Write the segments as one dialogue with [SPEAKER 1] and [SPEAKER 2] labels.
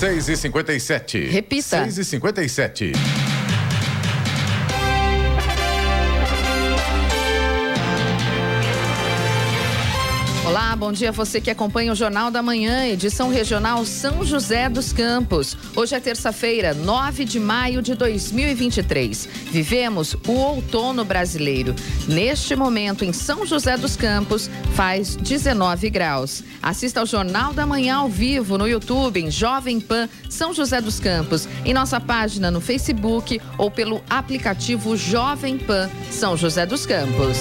[SPEAKER 1] 6 e 57
[SPEAKER 2] Repita.
[SPEAKER 1] 6 e 57
[SPEAKER 2] bom dia a você que acompanha o Jornal da Manhã, edição regional São José dos Campos. Hoje é terça-feira, 9 de maio de 2023. Vivemos o outono brasileiro. Neste momento, em São José dos Campos, faz 19 graus. Assista ao Jornal da Manhã ao vivo no YouTube, em Jovem Pan São José dos Campos, em nossa página no Facebook ou pelo aplicativo Jovem Pan São José dos Campos.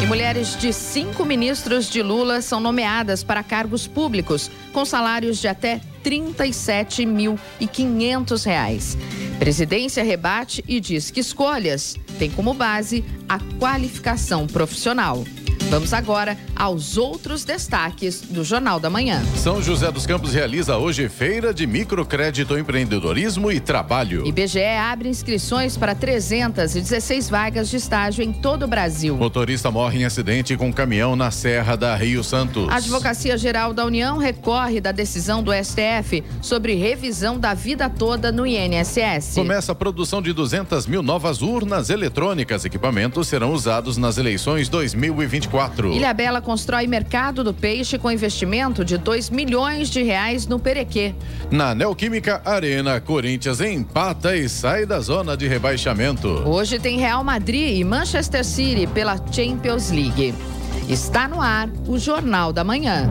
[SPEAKER 2] E mulheres de cinco ministros de Lula são nomeadas para cargos públicos com salários de até 37.500 reais. Presidência rebate e diz que escolhas têm como base a qualificação profissional. Vamos agora aos outros destaques do Jornal da Manhã.
[SPEAKER 1] São José dos Campos realiza hoje feira de microcrédito, empreendedorismo e trabalho.
[SPEAKER 2] IBGE abre inscrições para 316 vagas de estágio em todo o Brasil.
[SPEAKER 1] Motorista morre em acidente com caminhão na Serra da Rio Santos.
[SPEAKER 2] A Advocacia Geral da União recorre da decisão do STF sobre revisão da vida toda no INSS.
[SPEAKER 1] Começa a produção de 200 mil novas urnas eletrônicas. Equipamentos serão usados nas eleições 2024.
[SPEAKER 2] Ilha Bela constrói mercado do peixe com investimento de 2 milhões de reais no Perequê.
[SPEAKER 1] Na Neoquímica Arena, Corinthians empata e sai da zona de rebaixamento.
[SPEAKER 2] Hoje tem Real Madrid e Manchester City pela Champions League. Está no ar o Jornal da Manhã.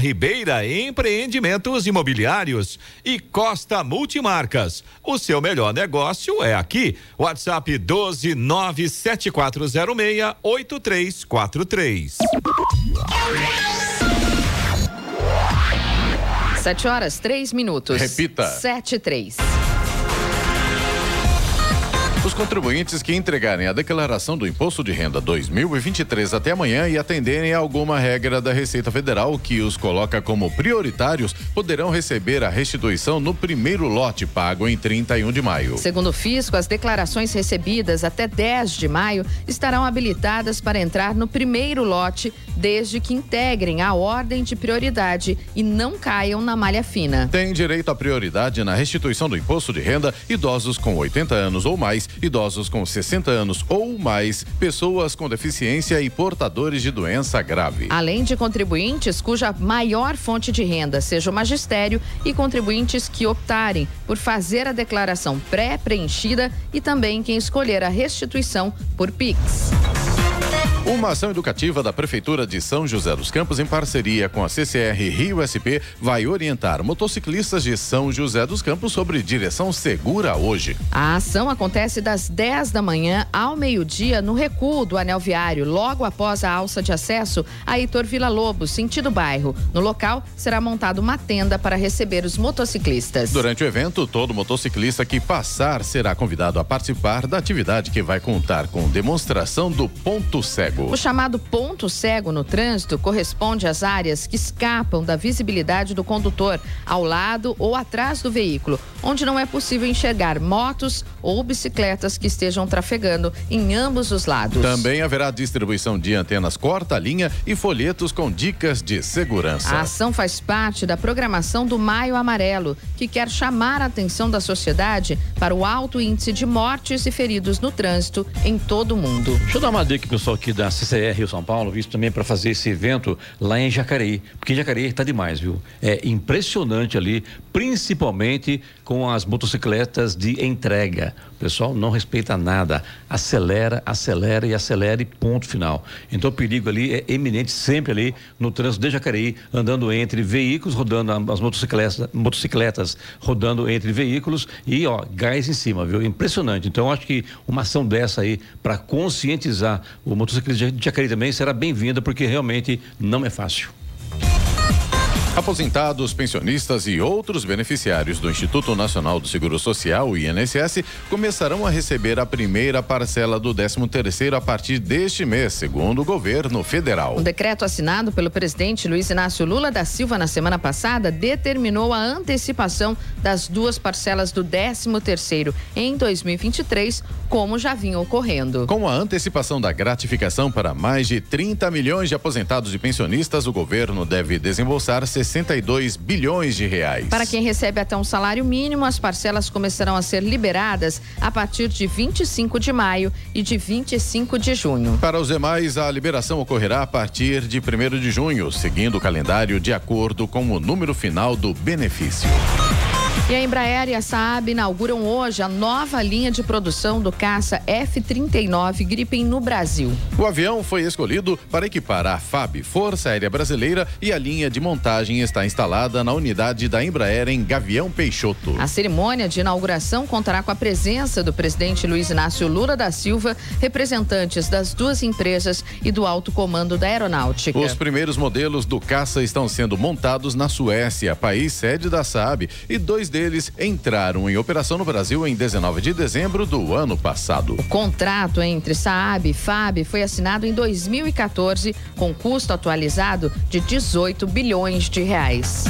[SPEAKER 3] Ribeira Empreendimentos Imobiliários e Costa Multimarcas. O seu melhor negócio é aqui. WhatsApp 1297406 8343.
[SPEAKER 2] Sete horas, três minutos.
[SPEAKER 1] Repita.
[SPEAKER 2] Sete, três.
[SPEAKER 1] Os contribuintes que entregarem a declaração do Imposto de Renda 2023 até amanhã e atenderem a alguma regra da Receita Federal que os coloca como prioritários poderão receber a restituição no primeiro lote pago em 31 de maio.
[SPEAKER 2] Segundo o fisco, as declarações recebidas até 10 de maio estarão habilitadas para entrar no primeiro lote, desde que integrem a ordem de prioridade e não caiam na malha fina.
[SPEAKER 1] Tem direito à prioridade na restituição do imposto de renda idosos com 80 anos ou mais, idosos com 60 anos ou mais, pessoas com deficiência e portadores de doença grave.
[SPEAKER 2] Além de contribuintes cuja maior fonte de renda seja o magistério e contribuintes que optarem por fazer a declaração pré-preenchida e também quem escolher a restituição por PIX.
[SPEAKER 1] Uma ação educativa da Prefeitura de São José dos Campos, em parceria com a CCR Rio SP, vai orientar motociclistas de São José dos Campos sobre direção segura hoje.
[SPEAKER 2] A ação acontece das 10 da manhã ao meio-dia no recuo do anel viário, logo após a alça de acesso a Heitor Vila Lobos, sentido bairro. No local será montada uma tenda para receber os motociclistas.
[SPEAKER 1] Durante o evento, todo motociclista que passar será convidado a participar da atividade que vai contar com demonstração do ponto cego.
[SPEAKER 2] O chamado ponto cego no trânsito corresponde às áreas que escapam da visibilidade do condutor, ao lado ou atrás do veículo, onde não é possível enxergar motos ou bicicletas que estejam trafegando em ambos os lados.
[SPEAKER 1] Também haverá distribuição de antenas corta-linha e folhetos com dicas de segurança.
[SPEAKER 2] A ação faz parte da programação do Maio Amarelo, que quer chamar a atenção da sociedade para o alto índice de mortes e feridos no trânsito em todo o mundo.
[SPEAKER 4] Deixa eu dar uma dica, pessoal, aqui da CCR Rio São Paulo, visto também para fazer esse evento lá em Jacareí, porque Jacareí está demais, viu? É impressionante ali, principalmente com as motocicletas de entrega. O pessoal não respeita nada, acelera, acelera e acelera e ponto final. Então o perigo ali é eminente sempre ali no trânsito de Jacareí, andando entre veículos, rodando as motocicletas, motocicletas rodando entre veículos e ó, gás em cima, viu? Impressionante. Então acho que uma ação dessa aí para conscientizar o motociclista de Jacareí também será bem-vinda porque realmente não é fácil.
[SPEAKER 1] Aposentados, pensionistas e outros beneficiários do Instituto Nacional do Seguro Social, o INSS, começarão a receber a primeira parcela do 13º a partir deste mês, segundo o governo federal.
[SPEAKER 2] Um decreto assinado pelo presidente Luiz Inácio Lula da Silva na semana passada determinou a antecipação das duas parcelas do 13º em 2023, como já vinha ocorrendo.
[SPEAKER 1] Com a antecipação da gratificação para mais de 30 milhões de aposentados e pensionistas, o governo deve desembolsar 62 bilhões de reais.
[SPEAKER 2] Para quem recebe até um salário mínimo, as parcelas começarão a ser liberadas a partir de 25 de maio e de 25 de junho.
[SPEAKER 1] Para os demais, a liberação ocorrerá a partir de 1 de junho, seguindo o calendário de acordo com o número final do benefício.
[SPEAKER 2] E a Embraer e a Saab inauguram hoje a nova linha de produção do caça F-39 Gripen no Brasil.
[SPEAKER 1] O avião foi escolhido para equipar a FAB, Força Aérea Brasileira, e a linha de montagem está instalada na unidade da Embraer em Gavião Peixoto.
[SPEAKER 2] A cerimônia de inauguração contará com a presença do presidente Luiz Inácio Lula da Silva, representantes das duas empresas e do alto comando da aeronáutica.
[SPEAKER 1] Os primeiros modelos do caça estão sendo montados na Suécia, país sede da Saab, e dois deles deles entraram em operação no Brasil em 19 de dezembro do ano passado.
[SPEAKER 2] O contrato entre Saab e FAB foi assinado em 2014 com custo atualizado de 18 bilhões de reais.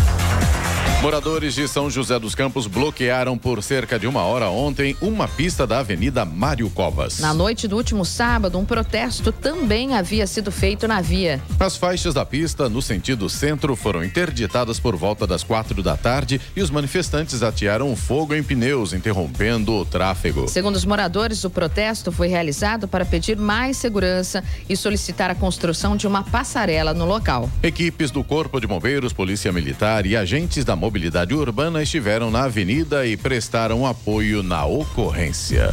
[SPEAKER 1] Moradores de São José dos Campos bloquearam por cerca de uma hora ontem uma pista da Avenida Mário Covas.
[SPEAKER 2] Na noite do último sábado, um protesto também havia sido feito na via.
[SPEAKER 1] As faixas da pista no sentido centro foram interditadas por volta das quatro da tarde e os manifestantes atearam fogo em pneus, interrompendo o tráfego.
[SPEAKER 2] Segundo os moradores, o protesto foi realizado para pedir mais segurança e solicitar a construção de uma passarela no local.
[SPEAKER 1] Equipes do Corpo de Bombeiros, Polícia Militar e agentes da Mobilidade Urbana estiveram na avenida e prestaram apoio na ocorrência.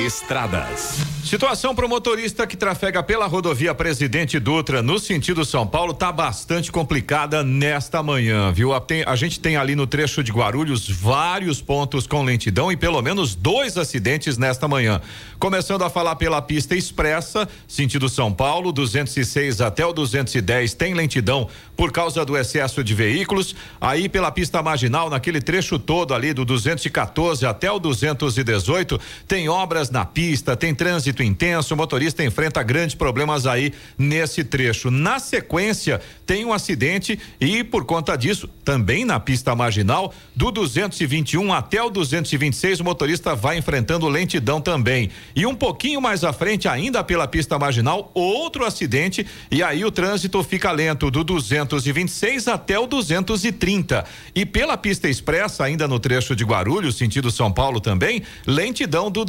[SPEAKER 3] Estradas. Situação para o motorista que trafega pela rodovia Presidente Dutra no sentido São Paulo tá bastante complicada nesta manhã, viu? A, tem, a gente tem ali no trecho de Guarulhos vários pontos com lentidão e pelo menos dois acidentes nesta manhã. Começando a falar pela pista expressa, sentido São Paulo, 206 até o 210 tem lentidão por causa do excesso de veículos. Aí pela pista marginal, naquele trecho todo ali do 214 até o 218, tem obras na pista, tem trânsito intenso, o motorista enfrenta grandes problemas aí nesse trecho. Na sequência, tem um acidente e por conta disso, também na pista marginal, do 221 até o 226, o motorista vai enfrentando lentidão também. E um pouquinho mais à frente, ainda pela pista marginal, outro acidente e aí o trânsito fica lento do 226 até o 230. E pela pista expressa, ainda no trecho de Guarulhos, sentido São Paulo também, lentidão do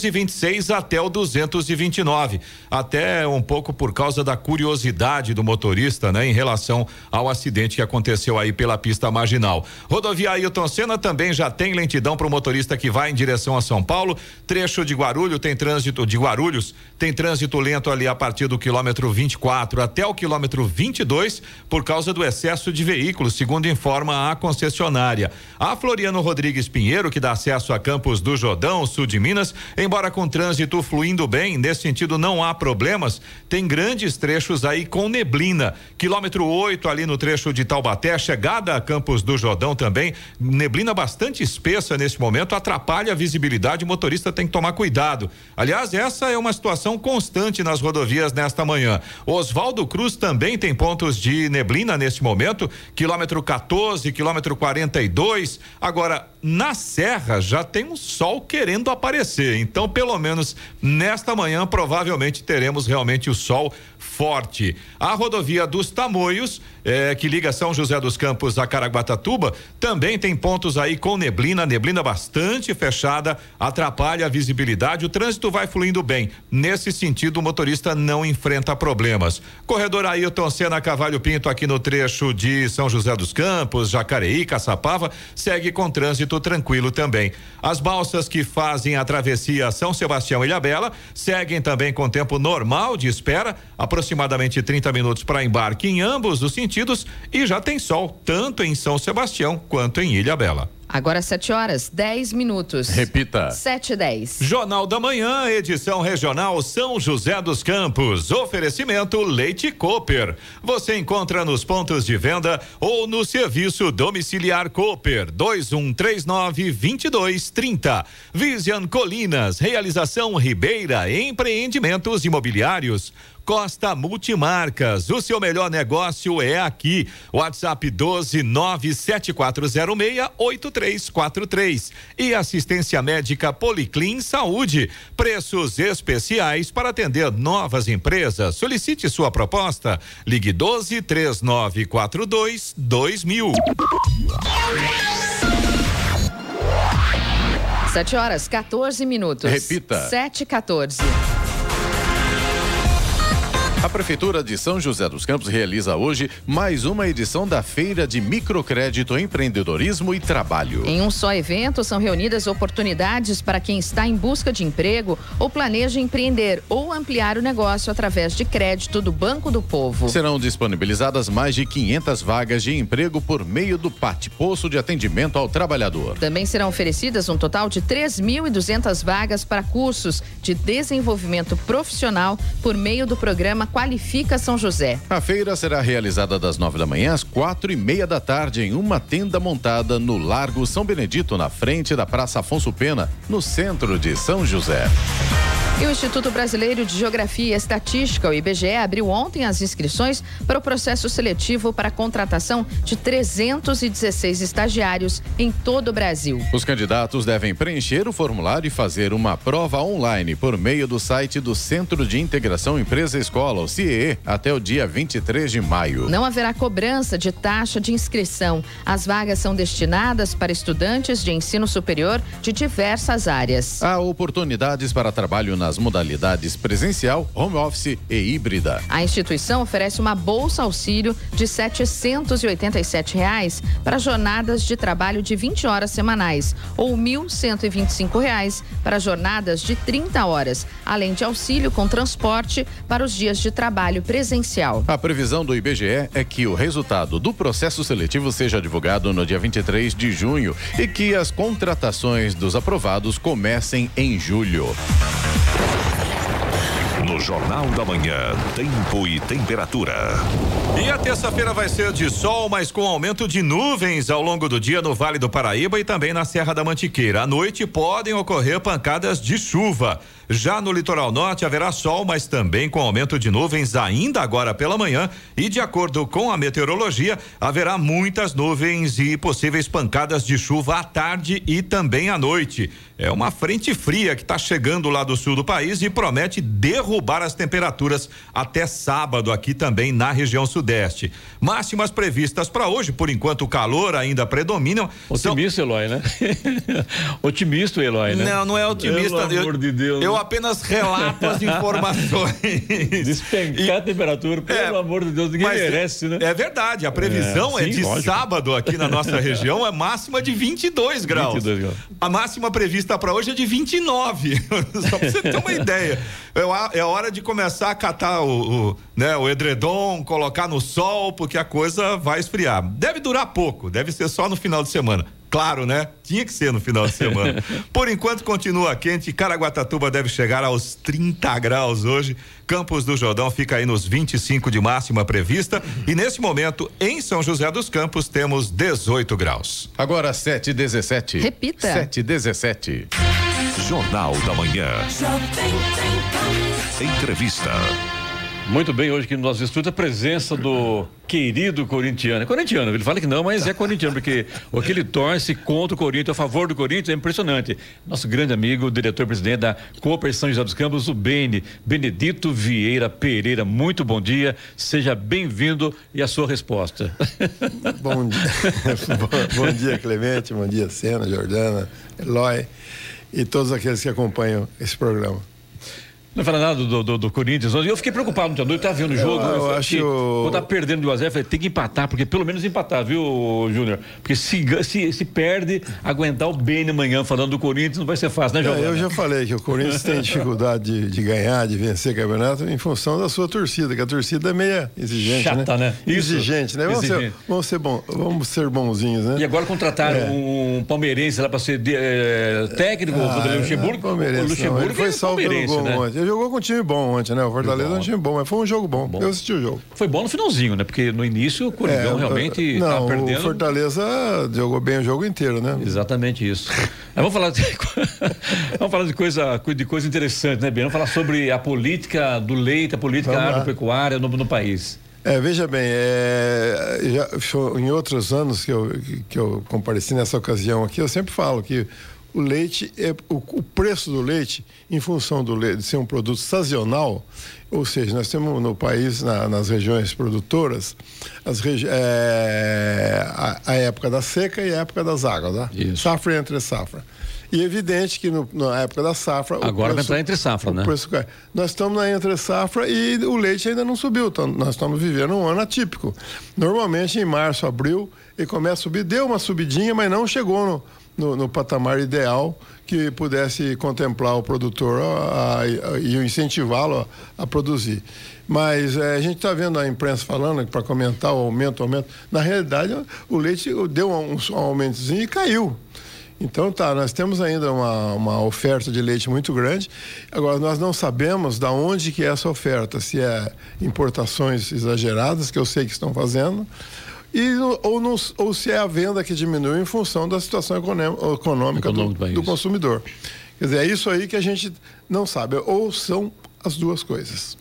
[SPEAKER 3] 226 até o 229. Até um pouco por causa da curiosidade do motorista, né, em relação ao acidente que aconteceu aí pela pista marginal. Rodovia Ailton Senna também já tem lentidão para o motorista que vai em direção a São Paulo. Trecho de Guarulhos tem trânsito de Guarulhos, tem trânsito lento ali a partir do quilômetro 24 até o quilômetro 22 por causa do excesso de veículos, segundo informa a concessionária. A Floriano Rodrigues Pinheiro, que dá acesso a Campos do Jordão, sul de Minas, embora com trânsito fluindo bem, nesse sentido não há problemas, tem grandes trechos aí com neblina. Quilômetro 8 ali no trecho de Taubaté, chegada a Campos do Jordão também, neblina bastante espessa nesse momento, atrapalha a visibilidade, o motorista tem que tomar cuidado. Aliás, essa é uma situação constante nas rodovias nesta manhã. Oswaldo Cruz também tem pontos de neblina neste momento, quilômetro 14, quilômetro 42. Agora, na Serra já tem um sol querendo aparecer. Então, pelo menos nesta manhã, provavelmente teremos realmente o sol forte. A rodovia dos Tamoios, eh, que liga São José dos Campos a Caraguatatuba, também tem pontos aí com neblina, neblina bastante fechada, atrapalha a visibilidade. O trânsito vai fluindo bem. Nesse sentido, o motorista não enfrenta problemas. Corredor Ailton Senna Cavalho Pinto, aqui no trecho de São José dos Campos, Jacareí, Caçapava, segue com trânsito tranquilo também. As balsas que fazem a travessia São Sebastião e Ilhabela seguem também com tempo normal de espera. A aproximadamente 30 minutos para embarque em ambos os sentidos e já tem sol, tanto em São Sebastião quanto em Ilha Bela.
[SPEAKER 2] Agora 7 horas, 10 minutos.
[SPEAKER 1] Repita.
[SPEAKER 2] 7 e 10.
[SPEAKER 3] Jornal da Manhã, edição regional São José dos Campos. Oferecimento Leite Cooper. Você encontra nos pontos de venda ou no serviço domiciliar Cooper 2139 2230. Vision Colinas, realização Ribeira, empreendimentos imobiliários. Costa Multimarcas, o seu melhor negócio é aqui. WhatsApp 12 97406 8343 e assistência médica Policlin Saúde. Preços especiais para atender novas empresas. Solicite sua proposta. Ligue 12 3942 2000.
[SPEAKER 2] 7 horas, 14 minutos.
[SPEAKER 1] Repita.
[SPEAKER 2] 7 e 14.
[SPEAKER 1] A Prefeitura de São José dos Campos realiza hoje mais uma edição da Feira de Microcrédito, Empreendedorismo e Trabalho.
[SPEAKER 2] Em um só evento, são reunidas oportunidades para quem está em busca de emprego ou planeja empreender ou ampliar o negócio através de crédito do Banco do Povo.
[SPEAKER 1] Serão disponibilizadas mais de 500 vagas de emprego por meio do PAT, Poço de Atendimento ao Trabalhador.
[SPEAKER 2] Também serão oferecidas um total de 3.200 vagas para cursos de desenvolvimento profissional por meio do programa Qualifica São José.
[SPEAKER 1] A feira será realizada das nove da manhã às quatro e meia da tarde em uma tenda montada no Largo São Benedito, na frente da Praça Afonso Pena, no centro de São José.
[SPEAKER 2] E o Instituto Brasileiro de Geografia e Estatística, o IBGE, abriu ontem as inscrições para o processo seletivo para a contratação de 316 estagiários em todo o Brasil.
[SPEAKER 1] Os candidatos devem preencher o formulário e fazer uma prova online por meio do site do Centro de Integração Empresa Escola, o CIE, até o dia 23 de maio.
[SPEAKER 2] Não haverá cobrança de taxa de inscrição. As vagas são destinadas para estudantes de ensino superior de diversas áreas.
[SPEAKER 1] Há oportunidades para trabalho nas modalidades presencial, home office e híbrida.
[SPEAKER 2] A instituição oferece uma bolsa auxílio de 787 reais para jornadas de trabalho de 20 horas semanais ou 1.125 reais para jornadas de 30 horas, além de auxílio com transporte para os dias de trabalho presencial.
[SPEAKER 1] A previsão do IBGE é que o resultado do processo seletivo seja divulgado no dia 23 de junho e que as contratações dos aprovados comecem em julho.
[SPEAKER 5] No Jornal da Manhã, tempo e temperatura.
[SPEAKER 3] E a terça-feira vai ser de sol, mas com aumento de nuvens ao longo do dia no Vale do Paraíba e também na Serra da Mantiqueira. À noite podem ocorrer pancadas de chuva. Já no litoral norte haverá sol, mas também com aumento de nuvens ainda agora pela manhã. E de acordo com a meteorologia, haverá muitas nuvens e possíveis pancadas de chuva à tarde e também à noite. É uma frente fria que está chegando lá do sul do país e promete derrubar as temperaturas até sábado aqui também na região sudeste. Máximas previstas para hoje, por enquanto o calor ainda predomina.
[SPEAKER 4] Otimista, são... Eloy, né? otimista, Eloy, né?
[SPEAKER 3] Não, não é otimista.
[SPEAKER 4] Pelo amor de Deus.
[SPEAKER 3] Eu apenas relato as informações.
[SPEAKER 4] Despencar e, a temperatura, pelo é, amor de Deus, ninguém merece, né?
[SPEAKER 3] É verdade, a previsão é, sim, é de lógico. sábado aqui na nossa região é máxima de 22 graus. 22 graus. A máxima prevista para hoje é de 29. Só para você ter uma ideia. É, é hora de começar a catar o, o, né, o edredom, colocar no sol, porque a coisa vai esfriar. Deve durar pouco, deve ser só no final de semana. Claro, né? Tinha que ser no final de semana. Por enquanto continua quente. Caraguatatuba deve chegar aos 30 graus hoje. Campos do Jordão fica aí nos 25 de máxima prevista. E nesse momento, em São José dos Campos, temos 18 graus.
[SPEAKER 1] Agora 7 17.
[SPEAKER 2] Repita.
[SPEAKER 1] 7 17.
[SPEAKER 5] Jornal da Manhã. Entrevista.
[SPEAKER 4] Muito bem, hoje aqui no nosso estúdio a presença do querido corintiano. É corintiano, ele fala que não, mas é corintiano, porque o que ele torce contra o Corinthians, a favor do Corinthians, é impressionante. Nosso grande amigo, diretor-presidente da Copa São José dos Campos, o Bene, Benedito Vieira Pereira. Muito bom dia, seja bem-vindo e a sua resposta.
[SPEAKER 6] Bom dia, bom dia, Clemente, bom dia, Sena, Jordana, Eloy e todos aqueles que acompanham esse programa.
[SPEAKER 4] Não fala nada do, do, do Corinthians. Eu fiquei preocupado ontem à noite, estava vendo o jogo.
[SPEAKER 6] Eu, eu
[SPEAKER 4] falei,
[SPEAKER 6] acho.
[SPEAKER 4] Quando tá perdendo de 1 a 0 falei, tem que empatar, porque pelo menos empatar, viu, Júnior? Porque se, se, se perde, aguentar o bem amanhã falando do Corinthians não vai ser fácil, né, João?
[SPEAKER 6] É, eu já falei que o Corinthians tem dificuldade de, de, ganhar, de vencer campeonato em função da sua torcida, que a torcida é meia exigente.
[SPEAKER 4] Chata,
[SPEAKER 6] né?
[SPEAKER 4] né?
[SPEAKER 6] Exigente, né? Vamos, Exigente. Ser, vamos, ser bom, vamos ser bonzinhos, né?
[SPEAKER 4] E agora contrataram é. um palmeirense lá para ser de, é, técnico ah, do Luxemburgo. É,
[SPEAKER 6] palmeirense, o Luxemburgo não, ele foi salvo pelo gol né? ontem. Ele jogou com um time bom ontem, né? O Fortaleza é um time bom, mas foi um jogo bom. bom. Eu assisti o jogo.
[SPEAKER 4] Foi bom no finalzinho, né? Porque no início o Coringão é, realmente
[SPEAKER 6] não,
[SPEAKER 4] perdendo.
[SPEAKER 6] O Fortaleza jogou bem o jogo inteiro, né?
[SPEAKER 4] Exatamente isso. vamos falar de, vamos falar de coisa, de coisa interessante, né, Ben? Vamos falar sobre a política do leite, a política agropecuária no, no país.
[SPEAKER 6] É, veja bem, é, já, em outros anos que eu, que eu compareci nessa ocasião aqui, eu sempre falo que o leite, é, o, o, preço do leite, em função do leite ser um produto sazonal, ou seja, nós temos no país, na, nas regiões produtoras, as regi é, a, a, época da seca e a época das águas, tá? safra e entre safra. E é evidente que no, na época da safra.
[SPEAKER 4] Agora vai entrar entre safra, né?
[SPEAKER 6] Preço, nós estamos na entre safra e o leite ainda não subiu. Então, nós estamos vivendo um ano atípico. Normalmente em março, abril, ele começa a subir, deu uma subidinha, mas não chegou no no, no patamar ideal que pudesse contemplar o produtor a, a, a, e incentivá-lo a, produzir. Mas é, a gente está vendo a imprensa falando para comentar o aumento, o aumento. Na realidade, o leite deu um, um aumentozinho e caiu. Então tá, nós temos ainda uma, uma oferta de leite muito grande. Agora nós não sabemos da onde que é essa oferta, se é importações exageradas que eu sei que estão fazendo, e, ou, não, ou se é a venda que diminui em função da situação econômica do, do consumidor. Quer dizer, é isso aí que a gente não sabe. Ou são as duas coisas.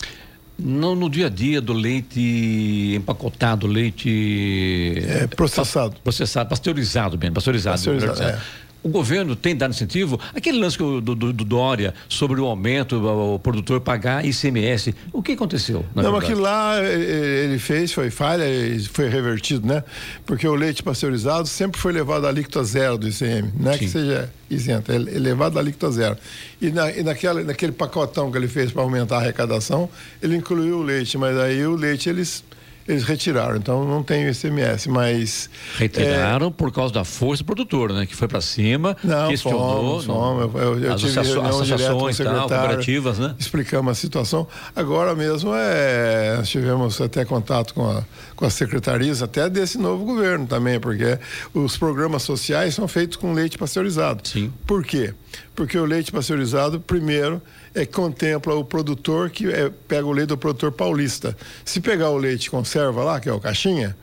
[SPEAKER 4] No, no dia a dia do leite empacotado, leite.
[SPEAKER 6] É, processado.
[SPEAKER 4] Processado, pasteurizado, bem, pasteurizado. pasteurizado é o governo tem dado incentivo? Aquele lance do, do, do Dória sobre o aumento, o, produtor pagar ICMS, o que aconteceu?
[SPEAKER 6] Não, aquilo lá ele fez, foi falha e foi revertido, né? Porque o leite pasteurizado sempre foi levado à alíquota zero do ICM, não é Sim. que seja isento, é levado à alíquota zero. E, na, e naquela, naquele pacotão que ele fez para aumentar a arrecadação, ele incluiu o leite, mas aí o leite eles eles retiraram, então não tem o ICMS, mas...
[SPEAKER 4] Retiraram é... por causa da força produtora, né? Que foi para cima,
[SPEAKER 6] não,
[SPEAKER 4] questionou...
[SPEAKER 6] Fomos, fomos. Eu, eu tive
[SPEAKER 4] associações tal, cooperativas, né?
[SPEAKER 6] Explicamos a situação. Agora mesmo, é, nós tivemos até contato com, a, com as secretarias, até desse novo governo também, porque os programas sociais são feitos com leite pasteurizado.
[SPEAKER 4] Sim.
[SPEAKER 6] Por quê? Porque o leite pasteurizado, primeiro, é, contempla o produtor que é, pega o leite do produtor paulista. Se pegar o leite conserva lá, que é o caixinha,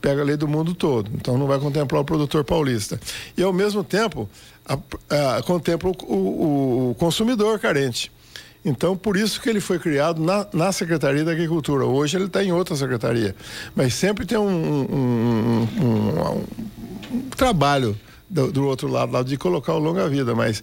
[SPEAKER 6] pega a lei do mundo todo. Então não vai contemplar o produtor paulista. E ao mesmo tempo a, a, contempla o, o, o, consumidor carente. Então, por isso que ele foi criado na, na Secretaria da Agricultura. Hoje ele está em outra secretaria. Mas sempre tem um, um, um, um trabalho do, do, outro lado, de colocar o longa-vida. Mas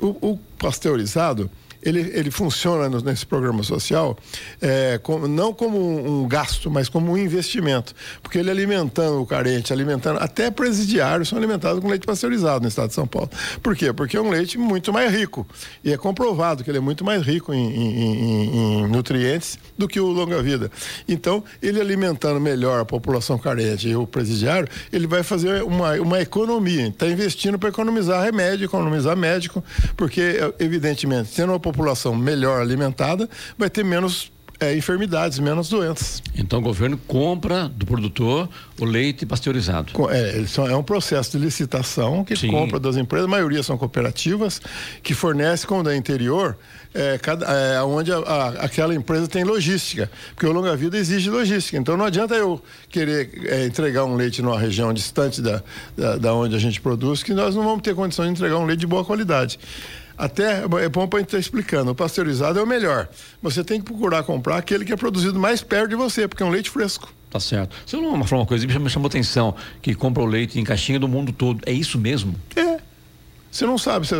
[SPEAKER 6] o, o pasteurizado, ele, ele funciona no, nesse programa social é, como, não como um, um, gasto, mas como um investimento. Porque ele alimentando o carente, alimentando, até presidiários são alimentados com leite pasteurizado no estado de São Paulo. Por quê? Porque é um leite muito mais rico. E é comprovado que ele é muito mais rico em, em, em, em nutrientes do que o longa-vida. Então, ele alimentando melhor a população carente e o presidiário, ele vai fazer uma, uma economia. Está investindo para economizar remédio, economizar médico, porque, evidentemente, tendo uma população melhor alimentada, vai ter menos é, enfermidades, menos doenças.
[SPEAKER 4] Então o governo compra do produtor o leite pasteurizado.
[SPEAKER 6] É, é um processo de licitação que Sim. compra das empresas, a maioria são cooperativas, que fornecem como da interior, é, cada, é, onde a, a, aquela empresa tem logística, porque o longa vida exige logística. Então não adianta eu querer é, entregar um leite numa região distante da, da, da onde a gente produz, que nós não vamos ter condição de entregar um leite de boa qualidade. Até é bom para a gente estar explicando. O pasteurizado é o melhor. Você tem que procurar comprar aquele que é produzido mais perto de você, porque é um leite fresco.
[SPEAKER 4] Tá certo. Você não falou uma coisa que me chamou atenção, que compra o leite em caixinha do mundo todo. É isso mesmo?
[SPEAKER 6] É. Você não sabe se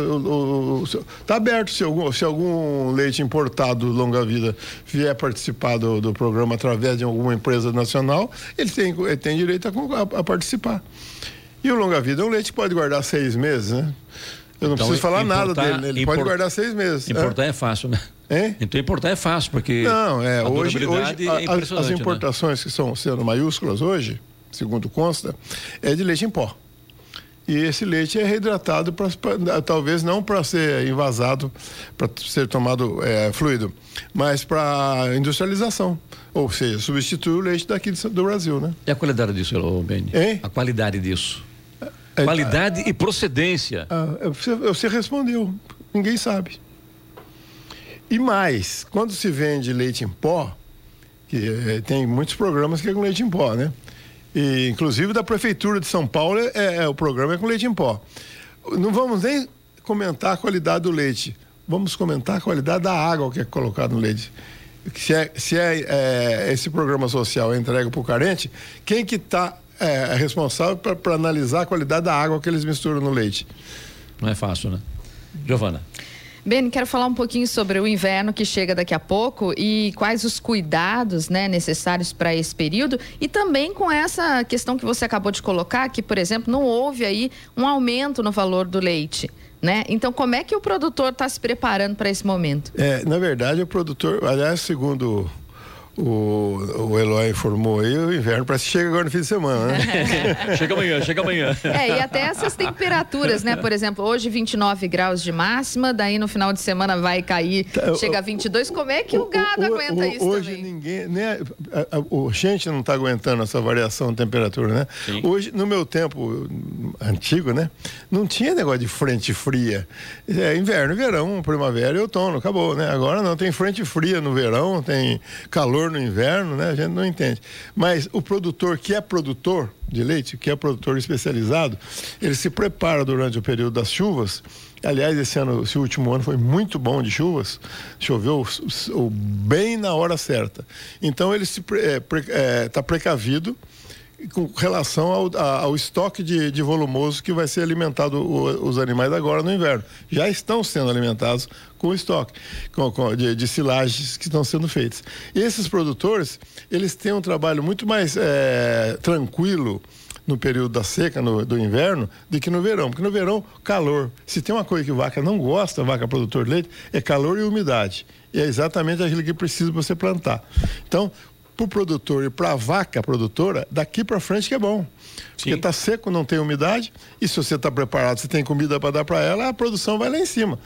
[SPEAKER 6] está aberto se algum, se algum leite importado longa vida vier participar do, do programa através de alguma empresa nacional, ele tem, ele tem direito a, a, a participar. E o longa vida é um leite que pode guardar seis meses, né? Eu não
[SPEAKER 4] Então,
[SPEAKER 6] preciso falar nada dele, né? ele
[SPEAKER 4] impor-
[SPEAKER 6] pode guardar seis meses.
[SPEAKER 4] Importar é fácil, né?
[SPEAKER 6] Hein?
[SPEAKER 4] Então importar é fácil, porque
[SPEAKER 6] Não, é, hoje, hoje
[SPEAKER 4] é
[SPEAKER 6] as, as
[SPEAKER 4] né?
[SPEAKER 6] importações que estão sendo maiúsculas hoje, segundo consta, é de leite em pó. E esse leite é reidratado, pra, pra- talvez não para ser envasado, para ser tomado é, fluido, mas para industrialização. Ou seja, substitui o leite daqui do, do Brasil, né?
[SPEAKER 4] E a qualidade disso, Beni?
[SPEAKER 6] Hein?
[SPEAKER 4] A qualidade disso.
[SPEAKER 6] É,
[SPEAKER 4] Qualidade e procedência.
[SPEAKER 6] Ah, você, respondeu, ninguém sabe. E mais, quando se vende leite em pó, que eh, tem muitos programas que é com leite em pó, né? E, inclusive da Prefeitura de São Paulo, é, é- o programa é com leite em pó. Não vamos nem comentar a qualidade do leite, vamos comentar a qualidade da água que é colocada no leite. Se é, se é, eh, esse programa social é entregue para o carente, quem que está responsável para analisar a qualidade da água que eles misturam no leite?
[SPEAKER 4] Não é fácil, né? Giovana.
[SPEAKER 2] Beni, quero falar um pouquinho sobre o inverno que chega daqui a pouco e quais os cuidados né, necessários para esse período e também com essa questão que você acabou de colocar, que, por exemplo, não houve aí um aumento no valor do leite. Né? Então, como é que o produtor está se preparando para esse momento?
[SPEAKER 6] É, na verdade, o produtor, aliás, segundo o, o Eloy informou aí, o inverno parece que chega agora no fim de semana, né?
[SPEAKER 4] chega amanhã, chega amanhã.
[SPEAKER 2] É, e até essas temperaturas, né? Por exemplo, hoje 29 graus de máxima, daí no final de semana vai cair,
[SPEAKER 6] Tá,
[SPEAKER 2] chega a 22. Como é que o, gado
[SPEAKER 6] O- o-
[SPEAKER 2] aguenta
[SPEAKER 6] o-
[SPEAKER 2] isso
[SPEAKER 6] Hoje
[SPEAKER 2] também?
[SPEAKER 6] ninguém, né, a, a, o gente não está aguentando essa variação de temperatura, né? Hoje, no meu tempo antigo, né, não tinha negócio de frente fria. É inverno, verão, primavera e outono, acabou, né? Agora não, tem frente fria no verão, tem calor no inverno, né? A gente não entende. Mas o produtor que é produtor de leite, que é produtor especializado, ele se prepara durante o período das chuvas Aliás, esse ano, esse último ano foi muito bom de chuvas, choveu bem na hora certa. Então ele está é, é, tá precavido com relação ao, ao estoque de, de volumoso que vai ser alimentado os animais agora no inverno. Já estão sendo alimentados com estoque com, com- de, de silagens que estão sendo feitas. Esses produtores, eles têm um trabalho muito mais é, tranquilo no período da seca, no, do inverno, do que no verão. Porque no verão, calor. Se tem uma coisa que vaca não gosta, vaca produtor de leite, é calor e umidade. E é exatamente aquilo que precisa para você plantar. Então, para o produtor e para a vaca produtora, daqui para frente que é bom. Porque está seco, não tem umidade, e se você está preparado, você tem comida para dar para ela, a produção vai lá em cima.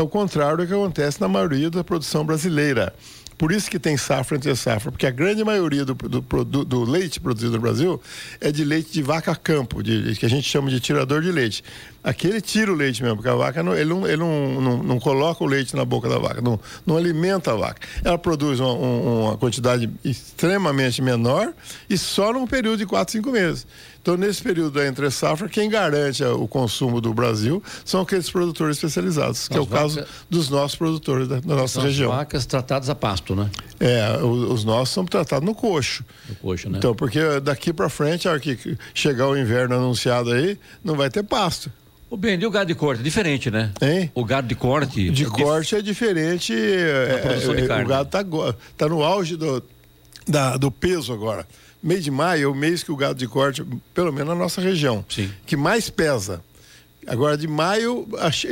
[SPEAKER 6] É o contrário do que acontece na maioria da produção brasileira. Por isso que tem safra entre safra, porque a grande maioria do, do, produ- do leite produzido no Brasil é de leite de vaca campo, de- que a gente chama de tirador de leite. Aqui ele tira o leite mesmo, porque a vaca não, ele, não, ele não, não, não coloca o leite na boca da vaca, não, não alimenta a vaca. Ela produz uma, um- uma quantidade extremamente menor e só num período de 4, 5 meses. Então, nesse período da entre safra, quem garante o consumo do Brasil são aqueles produtores especializados, que é
[SPEAKER 4] As
[SPEAKER 6] o caso
[SPEAKER 4] vacas-
[SPEAKER 6] dos nossos produtores da, da nossa
[SPEAKER 4] São as
[SPEAKER 6] região.
[SPEAKER 4] vacas tratadas a pasto, né?
[SPEAKER 6] É, o- os nossos são tratados no coxo.
[SPEAKER 4] No coxo, né?
[SPEAKER 6] Então, porque daqui para frente, a hora que chegar o inverno anunciado aí, não vai ter pasto.
[SPEAKER 4] O e o gado de corte? Diferente, né?
[SPEAKER 6] Hein?
[SPEAKER 4] O gado de corte.
[SPEAKER 6] De
[SPEAKER 4] é
[SPEAKER 6] corte é diferente. é,
[SPEAKER 4] produção de
[SPEAKER 6] é,
[SPEAKER 4] carne.
[SPEAKER 6] O gado está tá no auge do, da- do peso agora. Mês de maio é o mês que o gado de corte, pelo menos na nossa região,
[SPEAKER 4] Sim.
[SPEAKER 6] que mais pesa. Agora, de maio,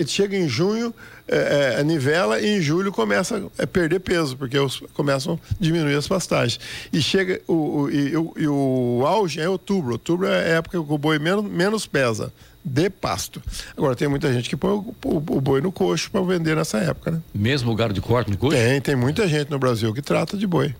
[SPEAKER 6] chega em junho, é, é, nivela e em julho começa a perder peso, porque os, começam a diminuir as pastagens. E chega o, o- e, o- e o auge é outubro. Outubro é a época que o boi menos, menos pesa, de pasto. Agora, tem muita gente que põe o, o- o boi no coxo para vender nessa época, né?
[SPEAKER 4] Mesmo o gado de corte no coxo?
[SPEAKER 6] Tem, tem muita gente no Brasil que trata de boi.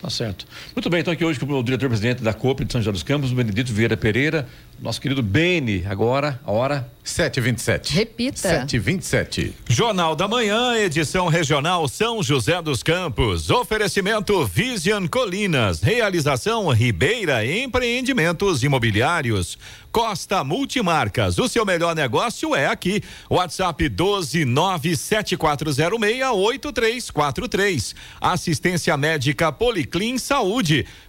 [SPEAKER 4] Tá certo. Muito bem, então aqui hoje com o diretor-presidente da COP de São José dos Campos, o Benedito Vieira Pereira, nosso querido Bene, agora, a hora.
[SPEAKER 1] 7h27.
[SPEAKER 2] Repita.
[SPEAKER 1] 7h27.
[SPEAKER 3] Jornal da Manhã, edição regional São José dos Campos. Oferecimento Vision Colinas. Realização Ribeira Empreendimentos Imobiliários. Costa Multimarcas. O seu melhor negócio é aqui. WhatsApp 12974068343. Assistência médica Policlin Saúde.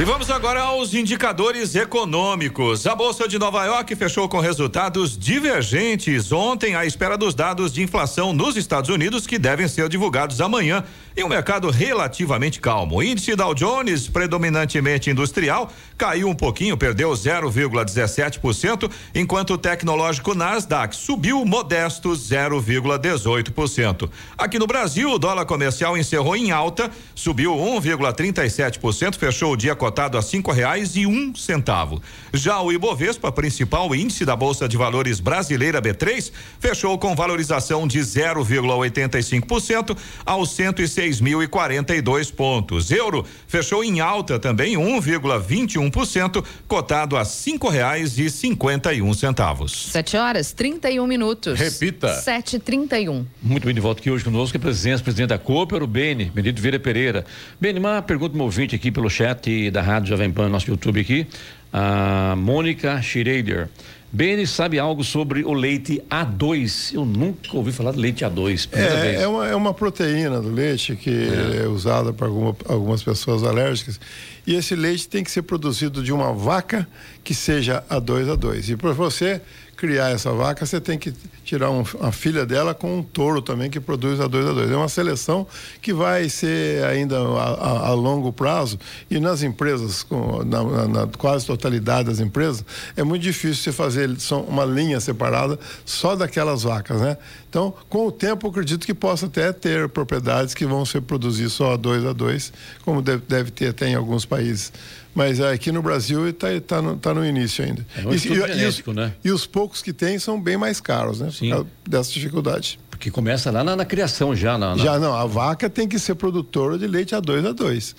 [SPEAKER 3] E vamos agora aos indicadores econômicos. A Bolsa de Nova York fechou com resultados divergentes ontem, à espera dos dados de inflação nos Estados Unidos, que devem ser divulgados amanhã, em um mercado relativamente calmo. O índice Dow Jones, predominantemente industrial, caiu um pouquinho, perdeu 0,17%, enquanto o tecnológico Nasdaq subiu modesto 0,18%. Aqui no Brasil, o dólar comercial encerrou em alta, subiu 1,37%, fechou o dia com cotado a cinco reais e um centavo. Já o Ibovespa, principal índice da Bolsa de Valores brasileira B3, fechou com valorização de 0,85% aos 106.042 pontos. Euro fechou em alta também 1,21%, cotado a cinco reais e cinquenta e um centavos.
[SPEAKER 2] Sete horas, 31 minutos.
[SPEAKER 1] Repita.
[SPEAKER 2] Sete trinta e um.
[SPEAKER 4] Muito bem de volta aqui hoje conosco, é presidente, presidente da Cooper, o Beni, Benedito Vieira Pereira. Beni, uma pergunta do ouvinte aqui pelo chat da Rádio Jovem Pan, nosso YouTube aqui, a Mônica Schrader. Beni sabe algo sobre o leite A2? Eu nunca ouvi falar de leite A2.
[SPEAKER 6] É, é, uma, é uma proteína do leite que é, é usada para alguma, algumas pessoas alérgicas. E esse leite tem que ser produzido de uma vaca que seja A2 A2. E para você criar essa vaca, você tem que tirar um, a filha dela com um touro também que produz a dois a dois. É uma seleção que vai ser ainda a, a, a longo prazo e nas empresas, com, na, na, na, quase totalidade das empresas, é muito difícil você fazer uma linha separada só daquelas vacas, né? Então, com o tempo, acredito que possa até ter propriedades que vão ser produzir só a dois a dois, como deve, deve ter até em alguns países mas aqui no Brasil está tá no, tá no início ainda.
[SPEAKER 4] É um e, e,
[SPEAKER 6] os,
[SPEAKER 4] né?
[SPEAKER 6] e os poucos que tem são bem mais caros, né?
[SPEAKER 4] Sim.
[SPEAKER 6] Dessa dificuldade.
[SPEAKER 4] Porque começa lá na, na criação já. Na,
[SPEAKER 6] na... Já não, a vaca tem que ser produtora de leite a dois a dois.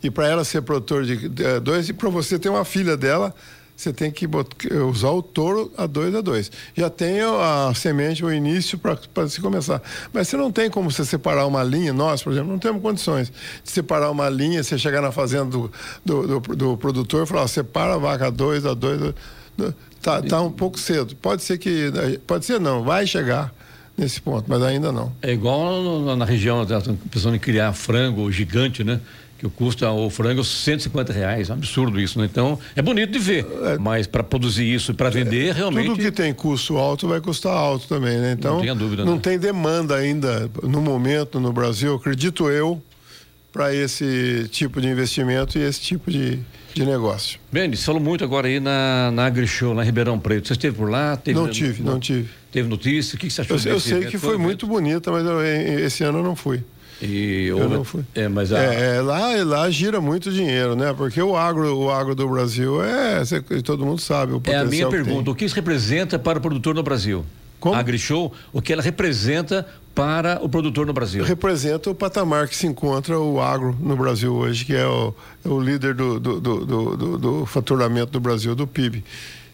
[SPEAKER 6] E para ela ser produtora de, de dois, e para você ter uma filha dela, você tem que usar o touro a dois a dois. Já tem a semente, o início para se começar. Mas você não tem como você separar uma linha, nós, por exemplo, não temos condições de separar uma linha, você chegar na fazenda do, do, do, do produtor e falar, separa a vaca a dois, a dois. Tá, tá um pouco cedo. Pode ser que. Pode ser não, vai chegar nesse ponto, mas ainda não.
[SPEAKER 4] É igual na região, pensando em criar frango gigante, né? Que o custo o frango é 150 reais, é um absurdo isso, né? Então, é bonito de ver, é, mas para produzir isso e para vender, é, realmente...
[SPEAKER 6] Tudo que tem custo alto vai custar alto também, né? Então, não, tenha dúvida, não né? tem demanda ainda, no momento, no Brasil, acredito eu, para esse tipo de investimento e esse tipo de, de negócio.
[SPEAKER 4] Bem, você falou muito agora aí na, na AgriShow, em Ribeirão Preto. Você esteve por lá? Teve,
[SPEAKER 6] não tive, não, não tive.
[SPEAKER 4] Teve notícia? O que, que você achou
[SPEAKER 6] Eu, eu sei que foi muito bonita, mas eu, esse ano eu não fui.
[SPEAKER 4] E
[SPEAKER 6] eu não fui.
[SPEAKER 4] É, mas a...
[SPEAKER 6] é, é, lá, lá gira muito dinheiro, né? Porque o agro, o agro do Brasil é, todo mundo sabe o
[SPEAKER 4] É a minha pergunta. O que isso representa para o produtor no Brasil? Como? A AgriShow, o que ela representa para o produtor no Brasil?
[SPEAKER 6] Representa o patamar que se encontra o agro no Brasil hoje, que é o, é o líder do, do, do, do, do faturamento do Brasil, do PIB.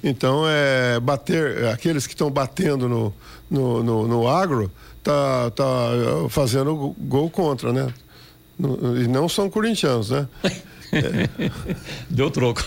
[SPEAKER 6] Então, é bater, aqueles que estão batendo no, no, no, no agro, tá, tá fazendo gol contra, né? E não são corintianos, né?
[SPEAKER 4] Deu troco.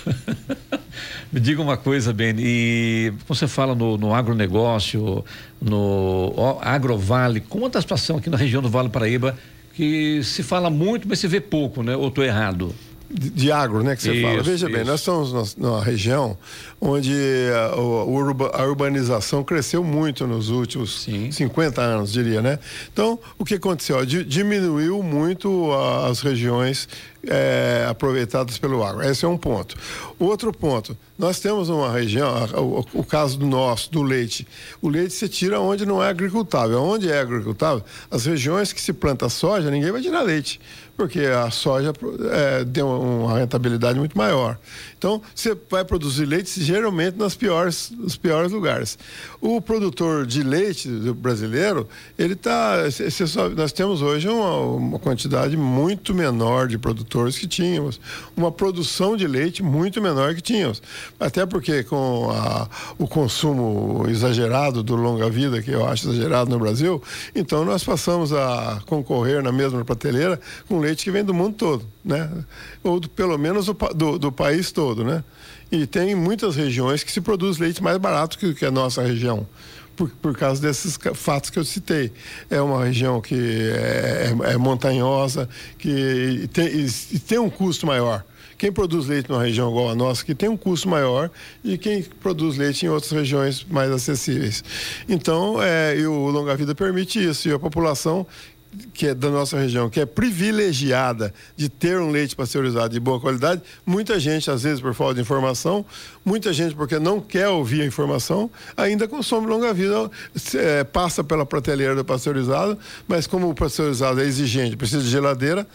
[SPEAKER 4] Me diga uma coisa, Ben, e você fala no, no agronegócio, no agrovale, está a situação aqui na região do Vale Paraíba, que se fala muito, mas se vê pouco, né? Ou estou errado?
[SPEAKER 6] De, de agro, né, que você isso, fala. Veja isso. bem, nós estamos numa região onde a, a, urbanização cresceu muito nos últimos Sim. 50 anos, diria, né? Então, o que aconteceu? Diminuiu muito as regiões é, aproveitadas pelo agro. Esse é um ponto. Outro ponto, nós temos uma região, o, o, caso do nosso, do leite. O leite se tira onde não é agricultável. Onde é agricultável, as regiões que se planta soja, ninguém vai tirar leite porque a soja é, tem uma rentabilidade muito maior. Então, você vai produzir leite geralmente nas piores, nos piores lugares. O produtor de leite brasileiro, ele está. Nós temos hoje uma, uma, quantidade muito menor de produtores que tínhamos, uma produção de leite muito menor que tínhamos. Até porque com a, o consumo exagerado do longa-vida, que eu acho exagerado no Brasil, então nós passamos a concorrer na mesma prateleira com leite que vem do mundo todo, né? Ou do, pelo menos do, do, do país todo todo, né? E tem muitas regiões que se produz leite mais barato que, que a nossa região. por, por causa desses fatos que eu citei. É uma região que é, é- é montanhosa, que tem, e tem um custo maior. Quem produz leite numa região igual a nossa, que tem um custo maior, e quem produz leite em outras regiões mais acessíveis. Então, é, o Longa Vida permite isso, e a população que é da nossa região, que é privilegiada de ter um leite pasteurizado de boa qualidade, muita gente, às vezes por falta de informação, muita gente porque não quer ouvir a informação, ainda consome longa vida, é, passa pela prateleira do pasteurizado, mas como o pasteurizado é exigente, precisa de geladeira,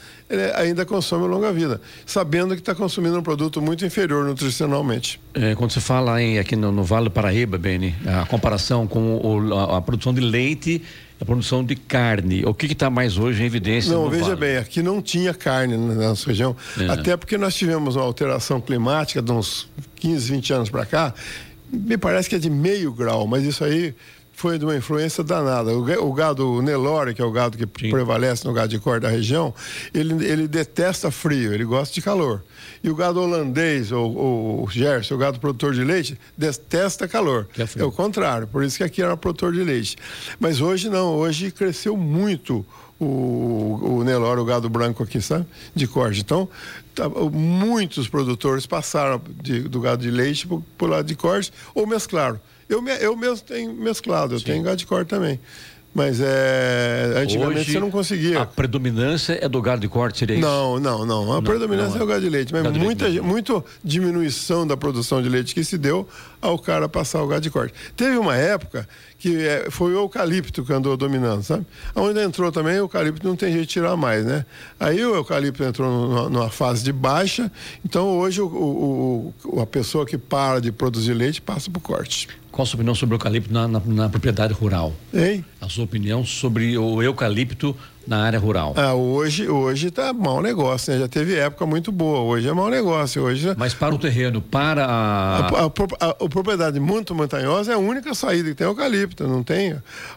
[SPEAKER 6] ainda consome longa vida, sabendo que está consumindo um produto muito inferior nutricionalmente.
[SPEAKER 4] É, quando você fala em, aqui no, no Vale do Paraíba, Beni, a comparação com o- a, a produção de leite a produção de carne, o que está mais hoje em evidência?
[SPEAKER 6] Não, veja
[SPEAKER 4] Vale?
[SPEAKER 6] bem, aqui não tinha carne na nossa região,
[SPEAKER 4] É.
[SPEAKER 6] até porque nós tivemos uma alteração climática de uns 15, 20 anos para cá, me parece que é de meio grau, mas isso aí foi de uma influência danada. O, ga- o gado Nelore, que é o gado que
[SPEAKER 4] Sim.
[SPEAKER 6] prevalece no gado de cor da região, ele, ele detesta frio, ele gosta de calor. E o gado holandês, ou, o Gerson, o gado produtor de leite, detesta calor.
[SPEAKER 4] É.
[SPEAKER 6] É o contrário, por isso que aqui era produtor de leite. Mas hoje não, hoje cresceu muito o, o Nelore, o gado branco aqui, sabe? De corte. Então, tá- muitos produtores passaram de- do gado de leite pro, pro lado de corte ou mesclaram. Eu, me- eu mesmo tenho mesclado, eu tenho gado de corte também. Mas é, antigamente
[SPEAKER 4] Hoje,
[SPEAKER 6] você não conseguia.
[SPEAKER 4] A predominância é do gado de corte, seria isso?
[SPEAKER 6] Não, não, não. A predominância
[SPEAKER 4] não é.
[SPEAKER 6] é o gado de leite, mas
[SPEAKER 4] Gado
[SPEAKER 6] muita,
[SPEAKER 4] leite
[SPEAKER 6] muito diminuição da produção de leite que se deu ao cara passar o gado de corte. Teve uma época que eh, foi o eucalipto que andou dominando, sabe? Onde entrou também, o eucalipto não tem jeito de tirar mais, né? Aí o eucalipto entrou numa, numa fase de baixa, então hoje o- o- o- a pessoa que para de produzir leite passa para o corte.
[SPEAKER 4] Qual a sua opinião sobre o eucalipto na, na- na propriedade rural?
[SPEAKER 6] Hein?
[SPEAKER 4] A sua opinião sobre o eucalipto na área rural?
[SPEAKER 6] Ah, hoje, hoje tá mau negócio, né? Já teve época muito boa, hoje é mau negócio. Hoje
[SPEAKER 4] Mas para o terreno, para a...
[SPEAKER 6] A, a a- a propriedade muito montanhosa é a única saída que tem eucalipto, não tem.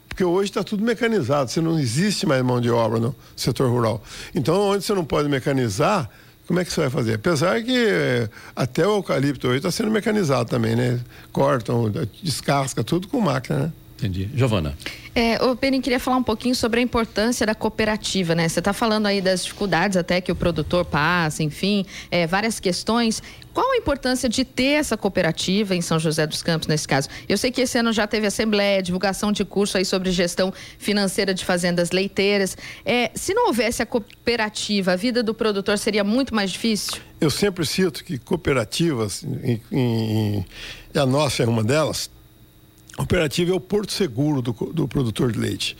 [SPEAKER 6] Porque hoje está tudo mecanizado, você não existe mais mão de obra no setor rural. Então, onde você não pode mecanizar, como é que você vai fazer? Apesar que eh, até o eucalipto hoje está sendo mecanizado também, né? Cortam, descasca, tudo com máquina, né?
[SPEAKER 4] Entendi. Giovana.
[SPEAKER 2] É, o Penin queria falar um pouquinho sobre a importância da cooperativa, né? Você está falando aí das dificuldades até que o produtor passa, enfim, é, várias questões. Qual a importância de ter essa cooperativa em São José dos Campos, nesse caso? Eu sei que esse ano já teve assembleia, divulgação de curso aí sobre gestão financeira de fazendas leiteiras. É, se não houvesse a cooperativa, a vida do produtor seria muito mais difícil?
[SPEAKER 6] Eu sempre cito que cooperativas, em- em- e a nossa é uma delas, a cooperativa é o porto seguro do, do produtor de leite.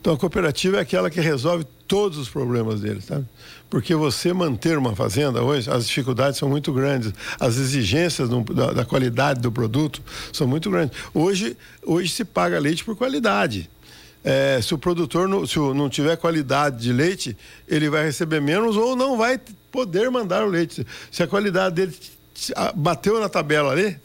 [SPEAKER 6] Então a cooperativa é aquela que resolve todos os problemas dele, sabe? Porque você manter uma fazenda hoje, as dificuldades são muito grandes, as exigências do- da, da qualidade do produto são muito grandes. Hoje, hoje se paga leite por qualidade. É, se o produtor não, se não tiver qualidade de leite, ele vai receber menos ou não vai poder mandar o leite. Se a qualidade dele bateu na tabela ali,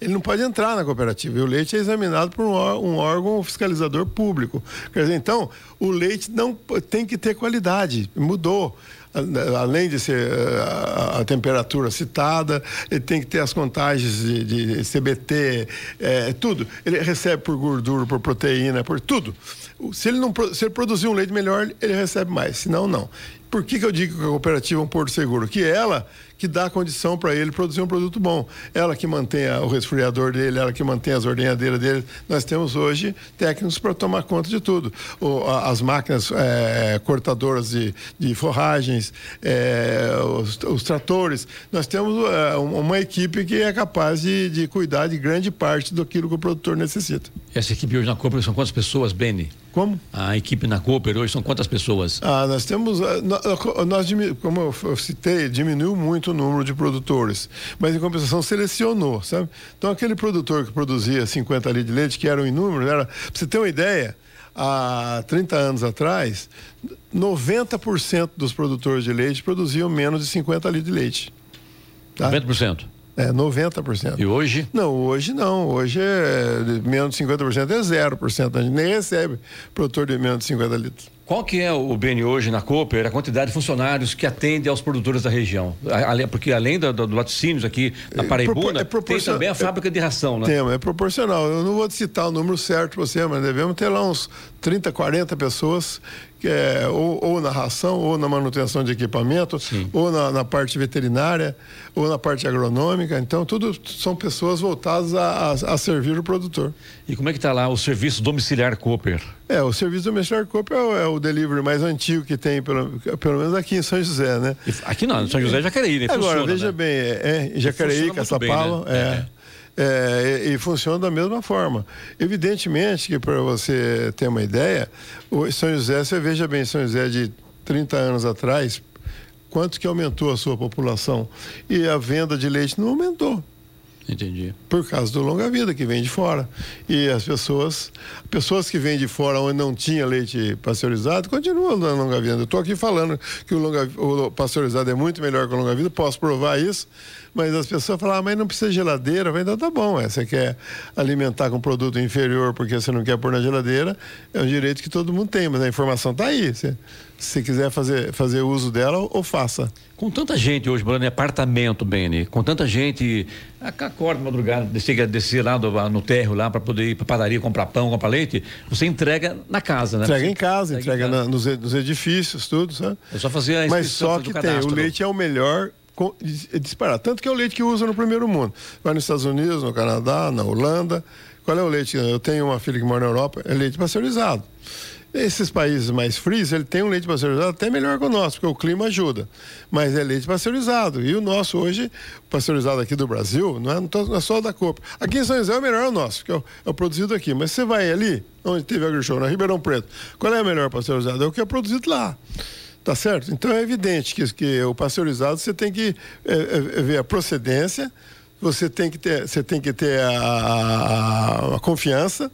[SPEAKER 6] ele não pode entrar na cooperativa. E o leite é examinado por um, órgão fiscalizador público. Quer dizer, então, o leite não tem que ter qualidade. Mudou. A- Além de ser eh, a, temperatura citada, ele tem que ter as contagens de, de CBT, eh, tudo. Ele recebe por gordura, por proteína, por tudo. Se ele, não, se ele produzir um leite melhor, ele recebe mais. Senão, não. Por que, que eu digo que a cooperativa é um porto seguro? Que ela que dá condição para ele produzir um produto bom. Ela que mantém o resfriador dele, ela que mantém as ordenhadeiras dele. Nós temos hoje técnicos para tomar conta de tudo. O- as máquinas eh, cortadoras de, de forragens, eh, os, os tratores. Nós temos um- uma equipe que é capaz de, de cuidar de grande parte daquilo que o produtor necessita.
[SPEAKER 4] Essa equipe hoje na Cooper são quantas pessoas, Beni?
[SPEAKER 6] Como?
[SPEAKER 4] A equipe na Cooper hoje são quantas pessoas?
[SPEAKER 6] Ah, nós temos, ah, nó- nós, como eu citei, diminuiu muito o número de produtores, mas em compensação selecionou, sabe? Então aquele produtor que produzia 50 litros de leite, que eram inúmeros, era, pra você ter uma ideia, há 30 anos atrás, 90% dos produtores de leite produziam menos de 50 litros de leite. Tá?
[SPEAKER 4] 90%.
[SPEAKER 6] É, 90%.
[SPEAKER 4] E hoje?
[SPEAKER 6] Não, hoje não. Hoje é menos de 50% é 0%. A gente nem recebe produtor de menos de 50 litros.
[SPEAKER 4] Qual que é o BN hoje na Cooper, a quantidade de funcionários que atende aos produtores da região? Porque além do, do laticínios aqui na Paraibuna, é tem também a fábrica de ração, né?
[SPEAKER 6] Tem, é proporcional. Eu não vou citar o número certo para você, mas devemos ter lá uns 30, 40 pessoas é, ou, ou, na ração, ou na manutenção de equipamento, Sim. ou na, na, parte veterinária, ou na parte agronômica. Então, tudo são pessoas voltadas a, a, a servir o produtor.
[SPEAKER 4] E como é que está lá o serviço domiciliar Cooper?
[SPEAKER 6] É, o serviço domiciliar Cooper é o, é o delivery mais antigo que tem, pelo, pelo menos aqui em São José, né?
[SPEAKER 4] Aqui não, em São José é Jacareí, né?
[SPEAKER 6] Agora, Funciona, veja né? bem, é, é Jacareí, Caçapava, né? é. é. É, e, e, funciona da mesma forma. Evidentemente que para você ter uma ideia, o São José, você veja bem, São José de 30 anos atrás, quanto que aumentou a sua população? E a venda de leite não aumentou.
[SPEAKER 4] Entendi.
[SPEAKER 6] Por causa do longa-vida que vem de fora. E as pessoas, pessoas que vêm de fora onde não tinha leite pasteurizado, continuam dando longa-vida. Eu estou aqui falando que o, longa, o pasteurizado é muito melhor que o longa-vida, posso provar isso, mas as pessoas falam, ah, mas não precisa de geladeira. Vai, então tá bom, é, você quer alimentar com produto inferior porque você não quer pôr na geladeira, é um direito que todo mundo tem, mas a informação está aí. Você, se quiser fazer, fazer uso dela, ou faça.
[SPEAKER 4] Com tanta gente hoje morando em apartamento, Beni, com tanta gente, acorda de madrugada, descer, descer lá do, no térreo lá para poder ir para padaria comprar pão, comprar leite, você entrega na casa, né?
[SPEAKER 6] Entrega em casa, entrega, entrega na, nos, nos, edifícios, tudo, sabe?
[SPEAKER 4] É só fazer a
[SPEAKER 6] Mas só que tem, o leite é o melhor disparar. Tanto que é o leite que usa no primeiro mundo. Vai nos Estados Unidos, no Canadá, na Holanda. Qual é o leite? Eu tenho uma filha que mora na Europa, é leite pasteurizado. Esses países mais frios, ele tem um leite pasteurizado até melhor que o nosso, porque o clima ajuda. Mas é leite pasteurizado. E o nosso hoje, pasteurizado aqui do Brasil, não é, não é só da Copa. Aqui em São José é o melhor o nosso, porque é o, é o produzido aqui. Mas você vai ali, onde teve AgriShow, na Ribeirão Preto, qual é o melhor pasteurizado? É o que é produzido lá. Tá certo? Então é evidente que, que o pasteurizado você tem que é, é, ver a procedência, você tem que ter, você tem que ter a, a, a confiança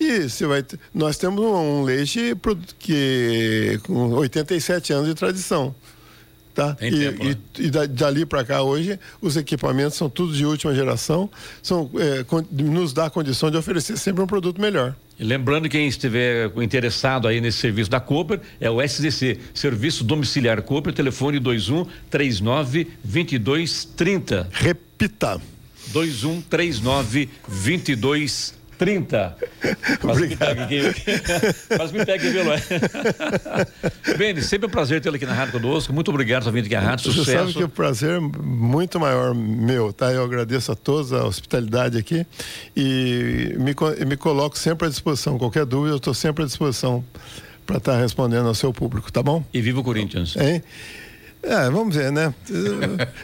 [SPEAKER 6] e você vai ter, nós temos um, um leite que com 87 anos de tradição. Tá?
[SPEAKER 4] Tem e, tempo, né?
[SPEAKER 6] e, e dali para cá hoje os equipamentos são todos de última geração, são, é, nos dá a condição de oferecer sempre um produto melhor.
[SPEAKER 4] E lembrando quem estiver interessado aí nesse serviço da Cooper é o SDC, Serviço Domiciliar Cooper, telefone 21 39 2230.
[SPEAKER 6] Repita.
[SPEAKER 4] 21 39 2230. 30. Quase
[SPEAKER 6] Obrigado.
[SPEAKER 4] me pega. Quase me pega aqui, Beni, sempre um prazer tê-lo aqui na rádio conosco. Muito obrigado por vir aqui à rádio. Sucesso.
[SPEAKER 6] Você sabe que o prazer é muito maior meu, tá? Eu agradeço a todos a hospitalidade aqui e me, me coloco sempre à disposição. Qualquer dúvida, eu estou sempre à disposição para estar tá respondendo ao seu público, tá bom?
[SPEAKER 4] E viva o Corinthians.
[SPEAKER 6] Hein? É, vamos ver, né?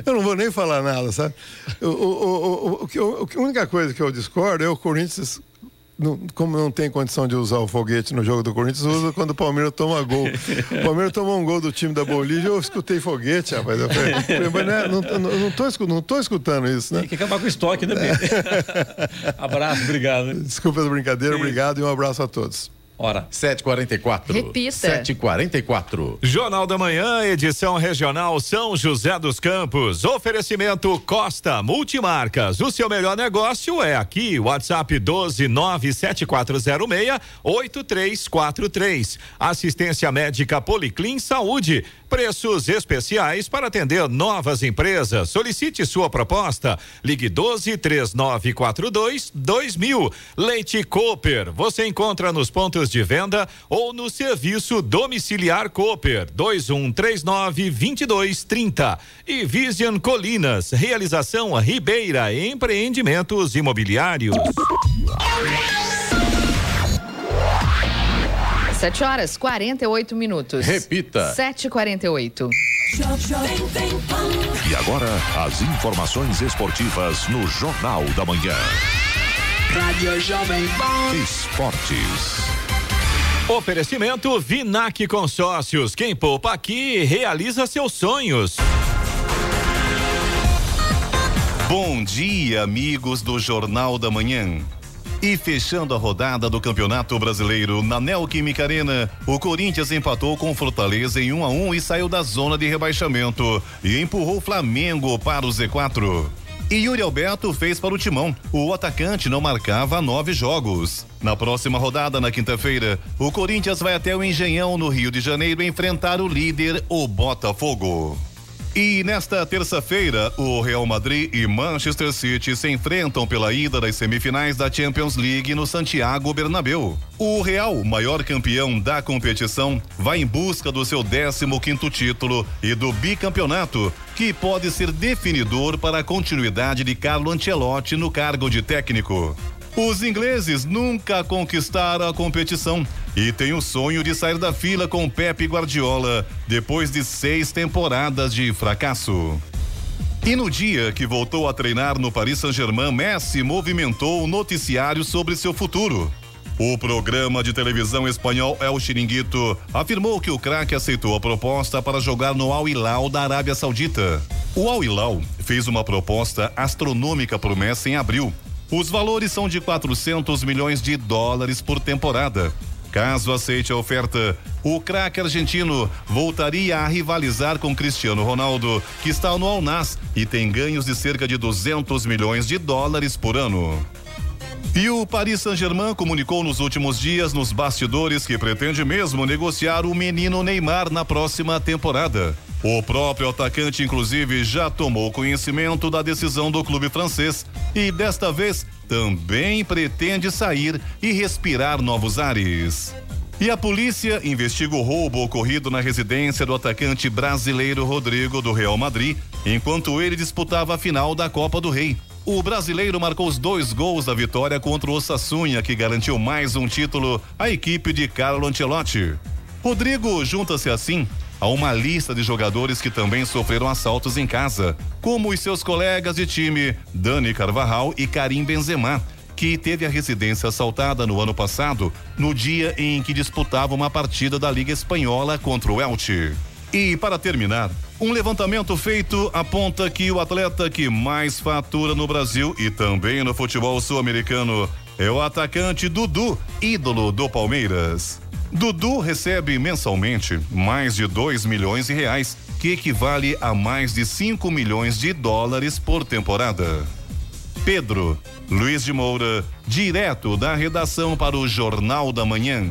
[SPEAKER 6] Eu não vou nem falar nada, sabe? O, o, o, a única coisa que eu discordo é o Corinthians como não tem condição de usar o foguete no jogo do Corinthians, usa quando o Palmeiras toma gol. O Palmeiras tomou um gol do time da Bolívia, eu escutei foguete, rapaz. Eu falei, mas né, não, não, não, tô, não tô escutando isso, né?
[SPEAKER 4] Tem que acabar com o estoque, né, Abraço, obrigado.
[SPEAKER 6] Desculpa a brincadeira, obrigado e um abraço a todos.
[SPEAKER 4] Hora.
[SPEAKER 1] 7h44.
[SPEAKER 2] Repita.
[SPEAKER 1] 7h44.
[SPEAKER 3] Jornal da Manhã, edição regional São José dos Campos. Oferecimento Costa Multimarcas. O seu melhor negócio é aqui. WhatsApp 12974068343. Assistência médica Policlin Saúde. Preços especiais para atender novas empresas. Solicite sua proposta. Ligue 12 3942 2000. Leite Cooper. Você encontra nos pontos de venda ou no serviço domiciliar Cooper 2139 2230. E Vision Colinas. Realização Ribeira Empreendimentos Imobiliários.
[SPEAKER 2] 7 horas 48 minutos.
[SPEAKER 1] Repita.
[SPEAKER 2] 7h48.
[SPEAKER 5] E agora, as informações esportivas no Jornal da Manhã.
[SPEAKER 7] Rádio Jovem Pan.
[SPEAKER 5] Esportes.
[SPEAKER 3] Oferecimento Vinac Consórcios. Quem poupa aqui realiza seus sonhos.
[SPEAKER 8] Bom dia, amigos do Jornal da Manhã. E fechando a rodada do Campeonato Brasileiro na Neoquímica Arena, o Corinthians empatou com Fortaleza em 1 a 1 e saiu da zona de rebaixamento e empurrou o Flamengo para o Z4. E Yuri Alberto fez para o Timão. O atacante não marcava nove jogos. Na próxima rodada, na quinta-feira, o Corinthians vai até o Engenhão, no Rio de Janeiro, enfrentar o líder, o Botafogo. E nesta terça-feira, o Real Madrid e Manchester City se enfrentam pela ida das semifinais da Champions League no Santiago Bernabéu. O Real, maior campeão da competição, vai em busca do seu 15 quinto título e do bicampeonato, que pode ser definidor para a continuidade de Carlo Ancelotti no cargo de técnico. Os ingleses nunca conquistaram a competição e têm o sonho de sair da fila com Pepe Guardiola depois de seis temporadas de fracasso. E no dia que voltou a treinar no Paris Saint-Germain, Messi movimentou o noticiário sobre seu futuro. O programa de televisão espanhol El Chiringuito afirmou que o craque aceitou a proposta para jogar no Al Hilal da Arábia Saudita. O Al Hilal fez uma proposta astronômica para o Messi em abril. Os valores são de 400 milhões de dólares por temporada. Caso aceite a oferta, o craque argentino voltaria a rivalizar com Cristiano Ronaldo, que está no Al Nass e tem ganhos de cerca de 200 milhões de dólares por ano. E o Paris Saint-Germain comunicou nos últimos dias nos bastidores que pretende mesmo negociar o menino Neymar na próxima temporada. O próprio atacante, inclusive, já tomou conhecimento da decisão do clube francês e desta vez também pretende sair e respirar novos ares. E a polícia investiga o roubo ocorrido na residência do atacante brasileiro Rodrigo do Real Madrid, enquanto ele disputava a final da Copa do Rei. O brasileiro marcou os dois gols da vitória contra o Osassunha, que garantiu mais um título à equipe de Carlo Ancelotti. Rodrigo junta-se assim a uma lista de jogadores que também sofreram assaltos em casa, como os seus colegas de time Dani Carvajal e Karim Benzema, que teve a residência assaltada no ano passado, no dia em que disputava uma partida da Liga Espanhola contra o Elche. E para terminar, um levantamento feito aponta que o atleta que mais fatura no Brasil e também no futebol sul-americano é o atacante Dudu, ídolo do Palmeiras. Dudu recebe mensalmente mais de 2 milhões de reais, que equivale a mais de 5 milhões de dólares por temporada. Pedro Luiz de Moura, direto da redação para o Jornal da Manhã.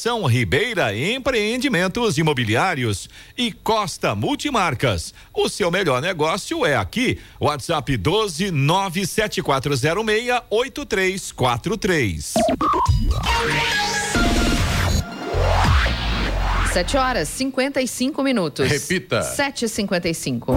[SPEAKER 3] Ribeira Empreendimentos Imobiliários e Costa Multimarcas. O seu melhor negócio é aqui. WhatsApp 12 97406 8343.
[SPEAKER 2] Sete horas 55 minutos.
[SPEAKER 1] Repita.
[SPEAKER 2] 7h55.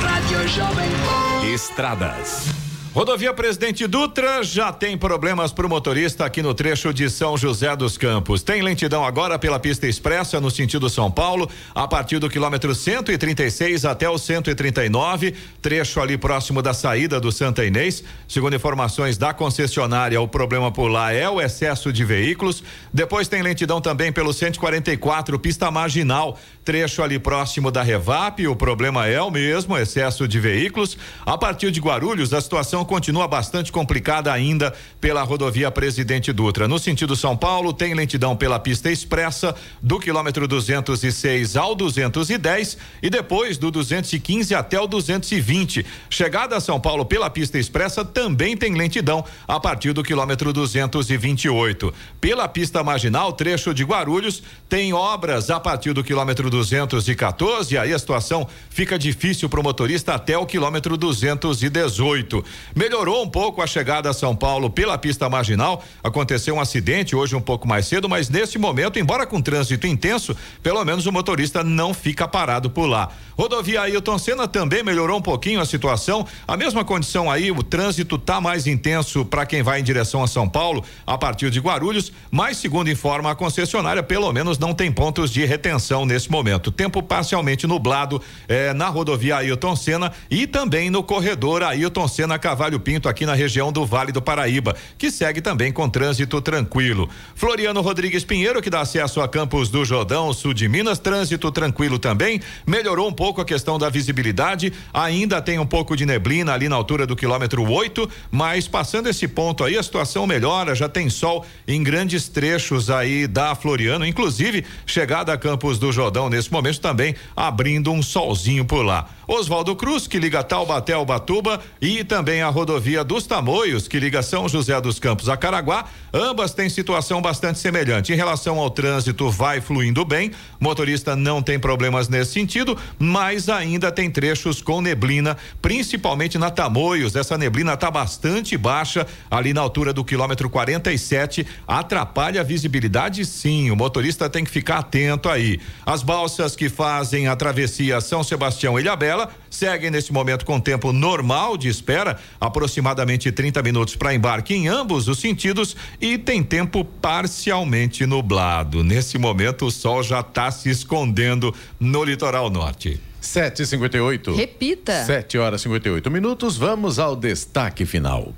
[SPEAKER 7] Rádio Jovem Pan.
[SPEAKER 3] Estradas. Rodovia Presidente Dutra já tem problemas para o motorista aqui no trecho de São José dos Campos. Tem lentidão agora pela pista expressa no sentido São Paulo, a partir do quilômetro 136 até o 139, trecho ali próximo da saída do Santa Inês. Segundo informações da concessionária, o problema por lá é o excesso de veículos. Depois tem lentidão também pelo 144, pista marginal, trecho ali próximo da Revap, o problema é o mesmo, excesso de veículos. A partir de Guarulhos, a situação continua bastante complicada ainda pela rodovia Presidente Dutra. No sentido São Paulo, tem lentidão pela pista expressa do quilômetro 206 ao 210 e depois do 215 até o 220. Chegada a São Paulo pela pista expressa também tem lentidão a partir do quilômetro 228. Pela pista marginal, trecho de Guarulhos, tem obras a partir do quilômetro 214, aí a situação fica difícil para o motorista até o quilômetro 218. Melhorou um pouco a chegada a São Paulo pela pista marginal. Aconteceu um acidente hoje um pouco mais cedo, mas nesse momento, embora com trânsito intenso, pelo menos o motorista não fica parado por lá. Rodovia Ailton Senna também melhorou um pouquinho a situação. A mesma condição aí, o trânsito tá mais intenso para quem vai em direção a São Paulo a partir de Guarulhos, mas segundo informa a concessionária, pelo menos não tem pontos de retenção nesse momento. Tempo parcialmente nublado eh, na rodovia Ailton Senna e também no corredor Ailton Senna Cavalho Pinto aqui na região do Vale do Paraíba, que segue também com trânsito tranquilo. Floriano Rodrigues Pinheiro, que dá acesso a Campos do Jordão, sul de Minas, trânsito tranquilo também. Melhorou um pouco a questão da visibilidade, ainda tem um pouco de neblina ali na altura do quilômetro 8, mas passando esse ponto aí a situação melhora, já tem sol em grandes trechos aí da Floriano, inclusive chegada a Campos do Jordão nesse momento também abrindo um solzinho por lá. Oswaldo Cruz, que liga Taubaté ao Batuba, e também a rodovia dos Tamoios, que liga São José dos Campos a Caraguá, ambas têm situação bastante semelhante. Em relação ao trânsito, vai fluindo bem, motorista não tem problemas nesse sentido, mas ainda tem trechos com neblina, principalmente na Tamoios. Essa neblina está bastante baixa, ali na altura do quilômetro 47, atrapalha a visibilidade, sim. O motorista tem que ficar atento aí. As balsas que fazem a travessia São Sebastião Ilhabela seguem neste momento com tempo normal de espera, aproximadamente 30 minutos para embarque em ambos os sentidos e tem tempo parcialmente nublado. Nesse momento o sol já está se escondendo no litoral norte.
[SPEAKER 1] 7h58.
[SPEAKER 2] Repita.
[SPEAKER 1] 7 horas e 58 minutos. Vamos ao destaque final.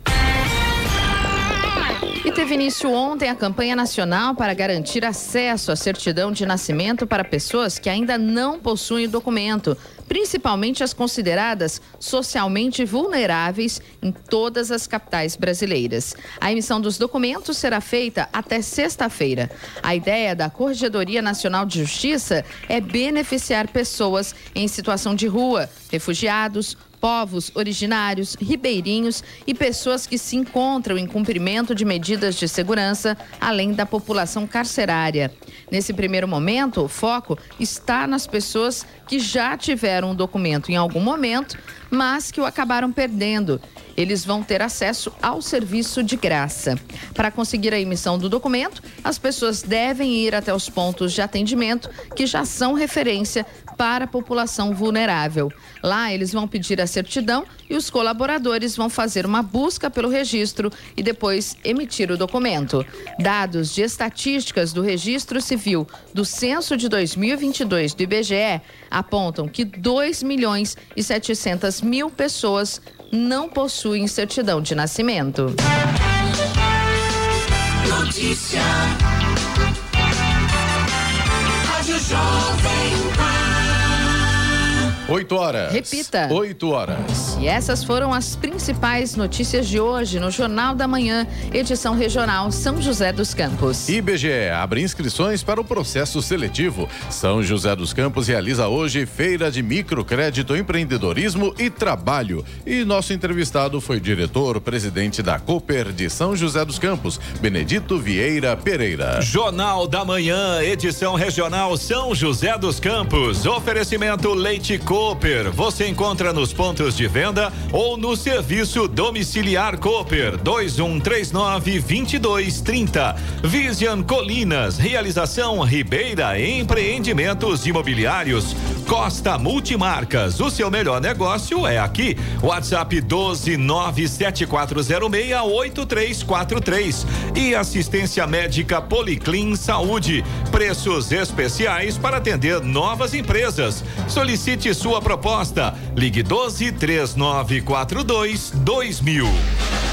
[SPEAKER 2] E teve início ontem a campanha nacional para garantir acesso à certidão de nascimento para pessoas que ainda não possuem o documento, principalmente as consideradas socialmente vulneráveis em todas as capitais brasileiras. A emissão dos documentos será feita até sexta-feira. A ideia da Corregedoria Nacional de Justiça é beneficiar pessoas em situação de rua, refugiados, povos originários, ribeirinhos e pessoas que se encontram em cumprimento de medidas de segurança, além da população carcerária. Nesse primeiro momento, o foco está nas pessoas que já tiveram um documento em algum momento, mas que o acabaram perdendo. Eles vão ter acesso ao serviço de graça. Para conseguir a emissão do documento, as pessoas devem ir até os pontos de atendimento que já são referência para a população vulnerável. Lá, eles vão pedir a certidão e os colaboradores vão fazer uma busca pelo registro e depois emitir o documento. Dados de estatísticas do Registro Civil do Censo de 2022 do IBGE apontam que 2 milhões e 700 mil pessoas não possuem certidão de nascimento.
[SPEAKER 7] Notícia. Rádio Jovem.
[SPEAKER 1] 8 horas.
[SPEAKER 2] Repita.
[SPEAKER 1] 8 horas.
[SPEAKER 2] E essas foram as principais notícias de hoje no Jornal da Manhã, edição regional São José dos Campos.
[SPEAKER 1] IBGE abre inscrições para o processo seletivo. São José dos Campos realiza hoje feira de microcrédito, empreendedorismo e trabalho. E nosso entrevistado foi diretor, presidente da Cooper de São José dos Campos, Benedito Vieira Pereira.
[SPEAKER 3] Jornal da Manhã, edição regional São José dos Campos. Oferecimento Leite Cooper. Você encontra nos pontos de venda ou no serviço domiciliar Cooper 2139 2230. Vision Colinas, realização Ribeira Empreendimentos Imobiliários. Costa Multimarcas, o seu melhor negócio é aqui. WhatsApp 12974068343 e assistência médica Policlin Saúde. Preços especiais para atender novas empresas. Solicite sua proposta. Ligue 12 3942 2000.